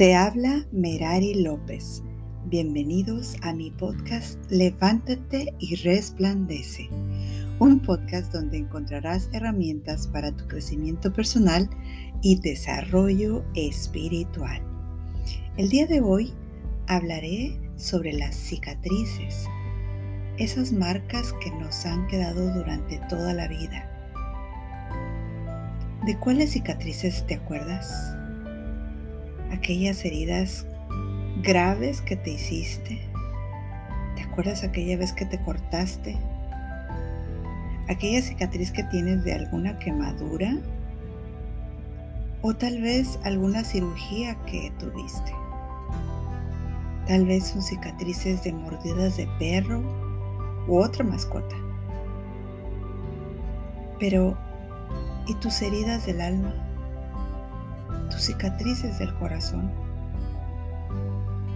Te habla Merari López. Bienvenidos a mi podcast Levántate y Resplandece, un podcast donde encontrarás herramientas para tu crecimiento personal y desarrollo espiritual. El día de hoy hablaré sobre las cicatrices, esas marcas que nos han quedado durante toda la vida. ¿De cuáles cicatrices te acuerdas? aquellas heridas graves que te hiciste. ¿Te acuerdas aquella vez que te cortaste? Aquella cicatriz que tienes de alguna quemadura o tal vez alguna cirugía que tuviste. Tal vez son cicatrices de mordidas de perro u otra mascota. Pero, ¿y tus heridas del alma? tus cicatrices del corazón,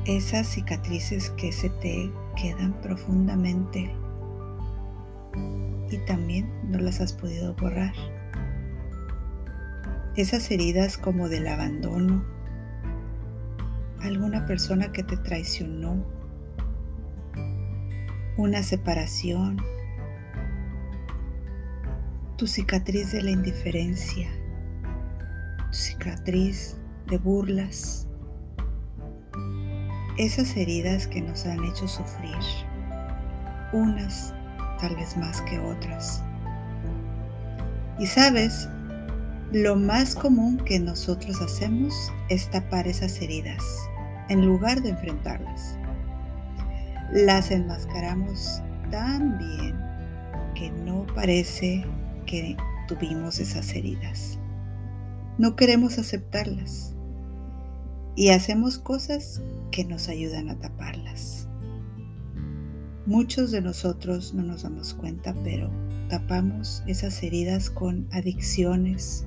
esas cicatrices que se te quedan profundamente y también no las has podido borrar. Esas heridas como del abandono, alguna persona que te traicionó, una separación, tu cicatriz de la indiferencia cicatriz de burlas, esas heridas que nos han hecho sufrir, unas tal vez más que otras. Y sabes, lo más común que nosotros hacemos es tapar esas heridas en lugar de enfrentarlas. Las enmascaramos tan bien que no parece que tuvimos esas heridas. No queremos aceptarlas. Y hacemos cosas que nos ayudan a taparlas. Muchos de nosotros no nos damos cuenta, pero tapamos esas heridas con adicciones,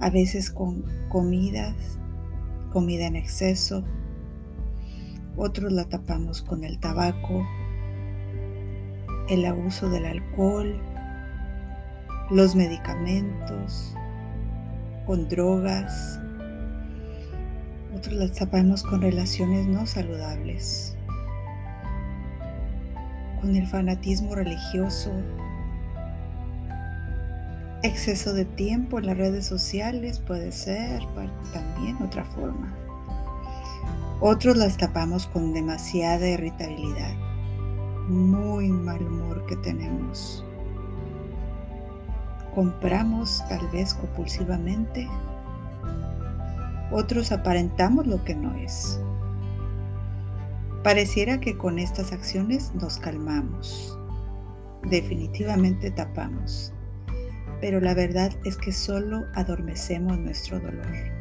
a veces con comidas, comida en exceso, otros la tapamos con el tabaco, el abuso del alcohol, los medicamentos, con drogas, otros las tapamos con relaciones no saludables, con el fanatismo religioso, exceso de tiempo en las redes sociales puede ser también otra forma. Otros las tapamos con demasiada irritabilidad, muy mal humor que tenemos compramos tal vez compulsivamente. Otros aparentamos lo que no es. Pareciera que con estas acciones nos calmamos. Definitivamente tapamos. Pero la verdad es que solo adormecemos nuestro dolor.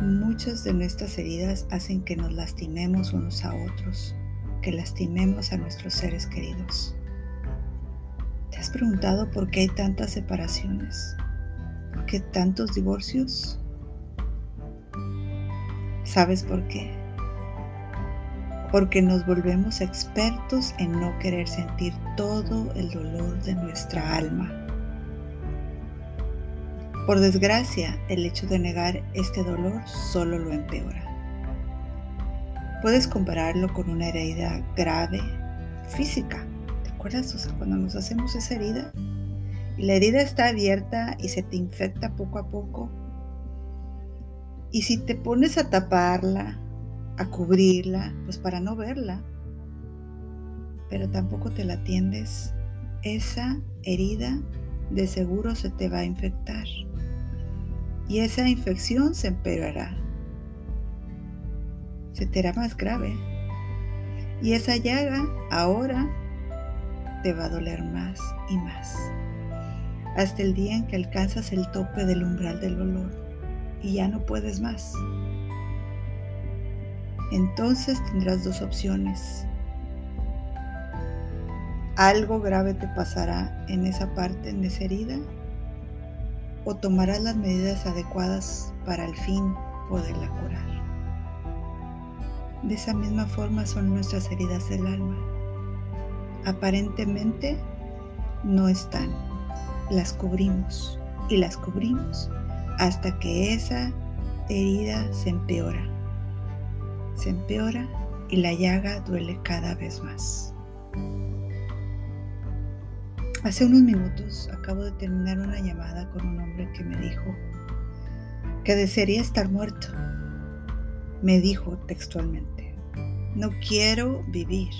Muchas de nuestras heridas hacen que nos lastimemos unos a otros, que lastimemos a nuestros seres queridos. ¿Te has preguntado por qué hay tantas separaciones? ¿Por qué tantos divorcios? ¿Sabes por qué? Porque nos volvemos expertos en no querer sentir todo el dolor de nuestra alma. Por desgracia, el hecho de negar este dolor solo lo empeora. Puedes compararlo con una herida grave física acuerdas? cuando nos hacemos esa herida y la herida está abierta y se te infecta poco a poco. Y si te pones a taparla, a cubrirla, pues para no verla, pero tampoco te la atiendes, esa herida de seguro se te va a infectar. Y esa infección se empeorará. Se te hará más grave. Y esa llaga ahora te va a doler más y más, hasta el día en que alcanzas el tope del umbral del dolor y ya no puedes más. Entonces tendrás dos opciones. Algo grave te pasará en esa parte, en esa herida, o tomarás las medidas adecuadas para al fin poderla curar. De esa misma forma son nuestras heridas del alma aparentemente no están. Las cubrimos, y las cubrimos hasta que esa herida se empeora. Se empeora y la llaga duele cada vez más. Hace unos minutos acabo de terminar una llamada con un hombre que me dijo que desearía estar muerto. Me dijo textualmente, no quiero vivir.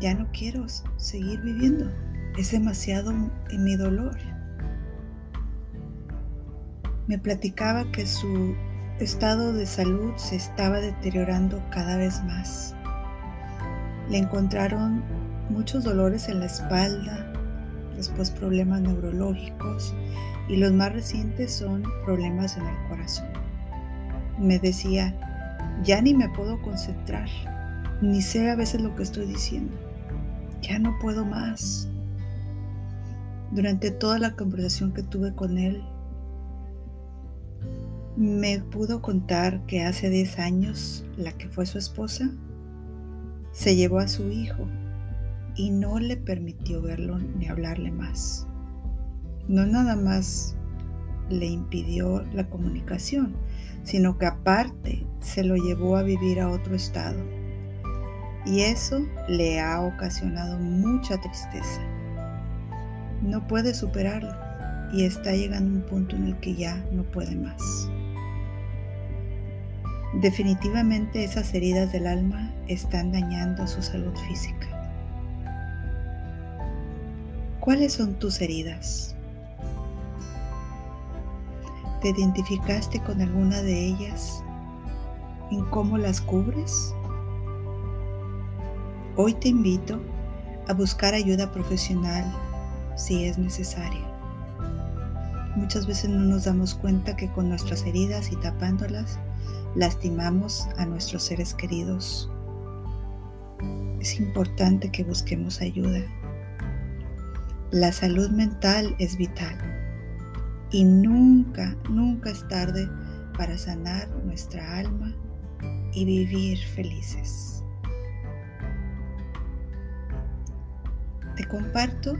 Ya no quiero seguir viviendo. Es demasiado en mi dolor. Me platicaba que su estado de salud se estaba deteriorando cada vez más. Le encontraron muchos dolores en la espalda, después problemas neurológicos y los más recientes son problemas en el corazón. Me decía, ya ni me puedo concentrar, ni sé a veces lo que estoy diciendo, ya no puedo más. Durante toda la conversación que tuve con él, me pudo contar que hace 10 años la que fue su esposa se llevó a su hijo y no le permitió verlo ni hablarle más. No nada más le impidió la comunicación, sino que aparte se lo llevó a vivir a otro estado. Y eso le ha ocasionado mucha tristeza. No puede superarlo y está llegando a un punto en el que ya no puede más. Definitivamente esas heridas del alma están dañando su salud física. ¿Cuáles son tus heridas? ¿Te identificaste con alguna de ellas? ¿En cómo las cubres? Hoy te invito a buscar ayuda profesional si es necesaria. Muchas veces no nos damos cuenta que con nuestras heridas y tapándolas lastimamos a nuestros seres queridos. Es importante que busquemos ayuda. La salud mental es vital y nunca, nunca es tarde para sanar nuestra alma y vivir felices. Te comparto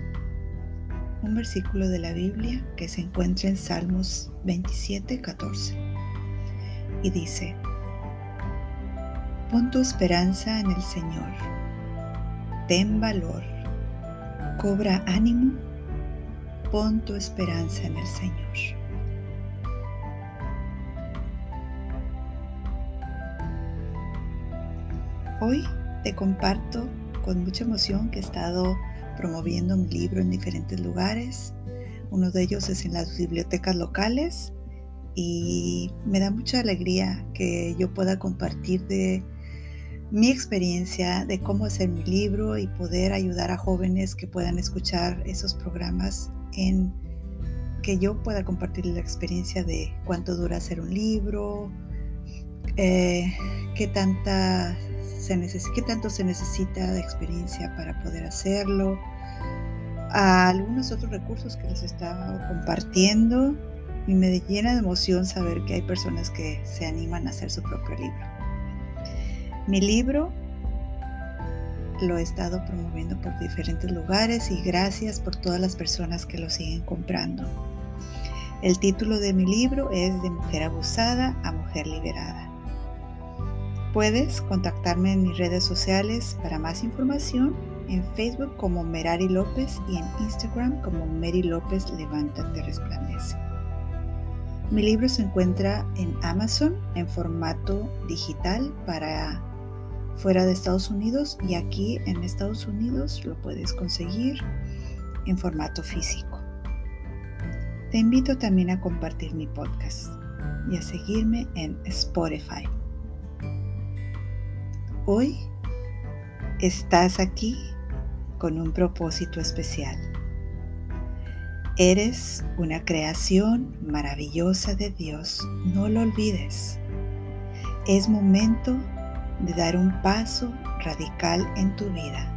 un versículo de la Biblia que se encuentra en Salmos 27, 14 y dice, pon tu esperanza en el Señor, ten valor, cobra ánimo, pon tu esperanza en el Señor. Hoy te comparto con mucha emoción que he estado promoviendo mi libro en diferentes lugares. Uno de ellos es en las bibliotecas locales y me da mucha alegría que yo pueda compartir de mi experiencia de cómo hacer mi libro y poder ayudar a jóvenes que puedan escuchar esos programas en que yo pueda compartir la experiencia de cuánto dura hacer un libro, eh, qué, tanta qué tanto se necesita de experiencia para poder hacerlo, a algunos otros recursos que les estaba compartiendo y me llena de emoción saber que hay personas que se animan a hacer su propio libro. Mi libro lo he estado promoviendo por diferentes lugares y gracias por todas las personas que lo siguen comprando. El título de mi libro es De mujer abusada a mujer liberada. Puedes contactarme en mis redes sociales para más información en Facebook como Merari López y en Instagram como Mary López Levántate Resplandece. Mi libro se encuentra en Amazon en formato digital para fuera de Estados Unidos y aquí en Estados Unidos lo puedes conseguir en formato físico. Te invito también a compartir mi podcast y a seguirme en Spotify. Hoy estás aquí con un propósito especial. Eres una creación maravillosa de Dios, no lo olvides. Es momento de dar un paso radical en tu vida.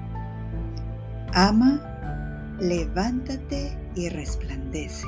Ama, levántate y resplandece.